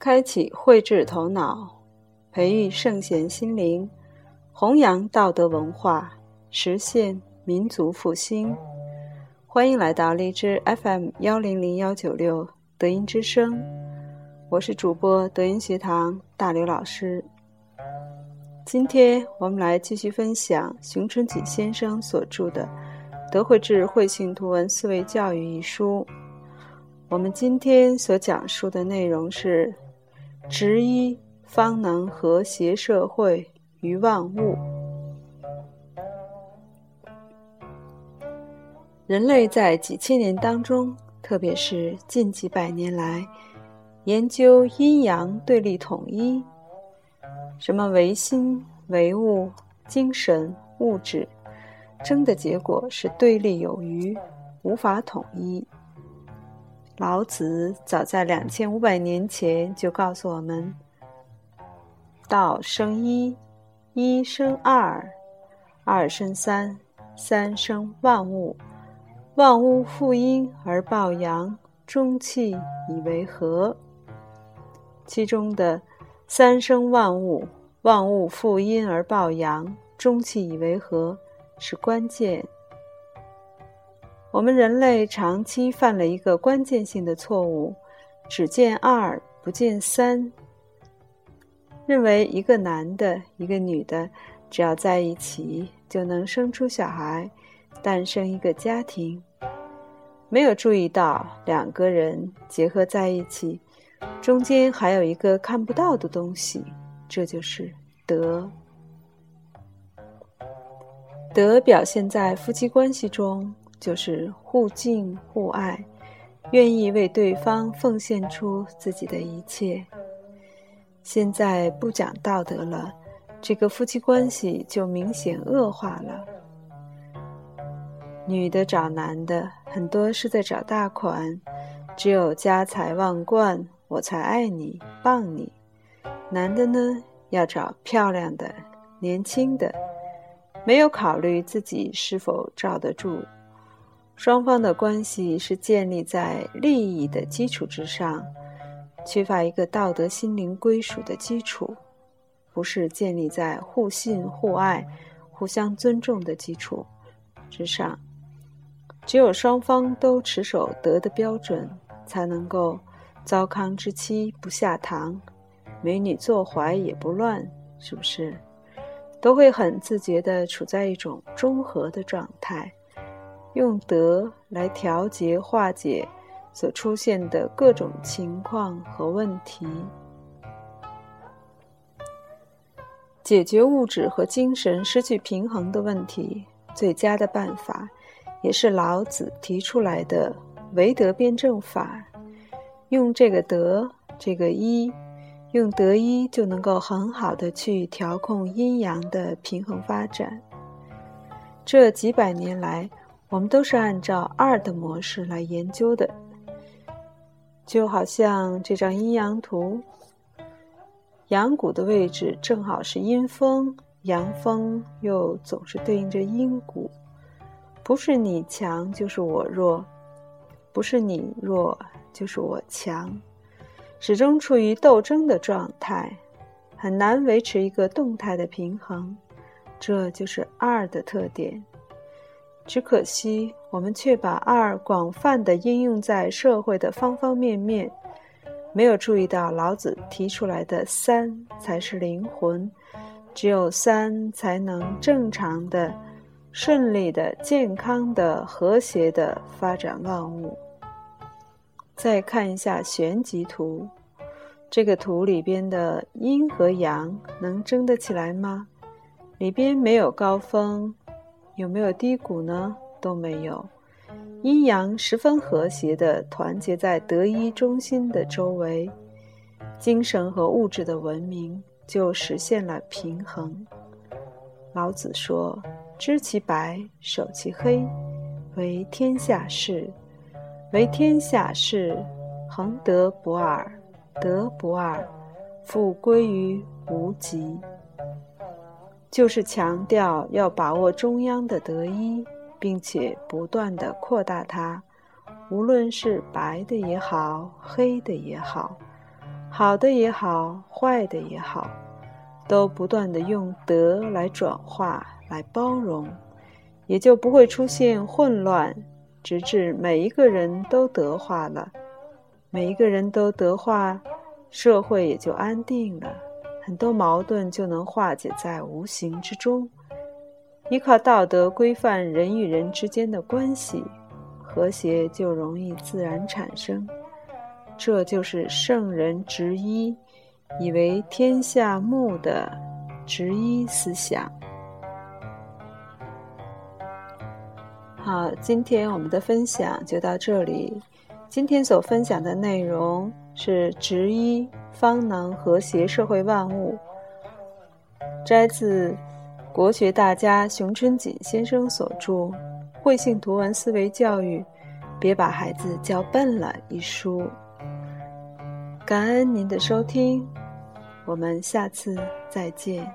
开启慧智头脑，培育圣贤心灵，弘扬道德文化，实现民族复兴。欢迎来到荔枝 FM 幺零零幺九六德音之声，我是主播德音学堂大刘老师。今天我们来继续分享熊春锦先生所著的《德慧智慧性图文思维教育》一书。我们今天所讲述的内容是。执一方能和谐社会与万物。人类在几千年当中，特别是近几百年来，研究阴阳对立统一，什么唯心、唯物、精神、物质，争的结果是对立有余，无法统一。老子早在两千五百年前就告诉我们：“道生一，一生二，二生三，三生万物。万物负阴而抱阳，中气以为和。”其中的“三生万物，万物负阴而抱阳，中气以为和”是关键。我们人类长期犯了一个关键性的错误，只见二不见三，认为一个男的、一个女的只要在一起就能生出小孩，诞生一个家庭，没有注意到两个人结合在一起，中间还有一个看不到的东西，这就是德。德表现在夫妻关系中。就是互敬互爱，愿意为对方奉献出自己的一切。现在不讲道德了，这个夫妻关系就明显恶化了。女的找男的，很多是在找大款，只有家财万贯，我才爱你、傍你。男的呢，要找漂亮的、年轻的，没有考虑自己是否罩得住。双方的关系是建立在利益的基础之上，缺乏一个道德心灵归属的基础，不是建立在互信互爱、互相尊重的基础之上。只有双方都持守德的标准，才能够糟糠之妻不下堂，美女坐怀也不乱，是不是？都会很自觉地处在一种中和的状态。用德来调节化解所出现的各种情况和问题，解决物质和精神失去平衡的问题，最佳的办法，也是老子提出来的唯德辩证法。用这个德，这个一，用德一就能够很好的去调控阴阳的平衡发展。这几百年来。我们都是按照二的模式来研究的，就好像这张阴阳图，阳谷的位置正好是阴风，阳风又总是对应着阴谷，不是你强就是我弱，不是你弱就是我强，始终处于斗争的状态，很难维持一个动态的平衡，这就是二的特点。只可惜，我们却把二广泛的应用在社会的方方面面，没有注意到老子提出来的三才是灵魂，只有三才能正常的、顺利的、健康的、和谐的发展万物。再看一下旋极图，这个图里边的阴和阳能争得起来吗？里边没有高峰。有没有低谷呢？都没有，阴阳十分和谐的团结在德一中心的周围，精神和物质的文明就实现了平衡。老子说：“知其白，守其黑，为天下事。为天下事，恒德不二，德不二，复归于无极。”就是强调要把握中央的德一，并且不断的扩大它，无论是白的也好，黑的也好，好的也好，坏的也好，都不断的用德来转化、来包容，也就不会出现混乱，直至每一个人都德化了，每一个人都德化，社会也就安定了，很多矛盾就能化解在无形之中。依靠道德规范人与人之间的关系，和谐就容易自然产生。这就是圣人执一，以为天下目的执一思想。好，今天我们的分享就到这里。今天所分享的内容是“执一方能和谐社会万物”，摘自。国学大家熊春锦先生所著《慧性图文思维教育》，别把孩子教笨了一书。感恩您的收听，我们下次再见。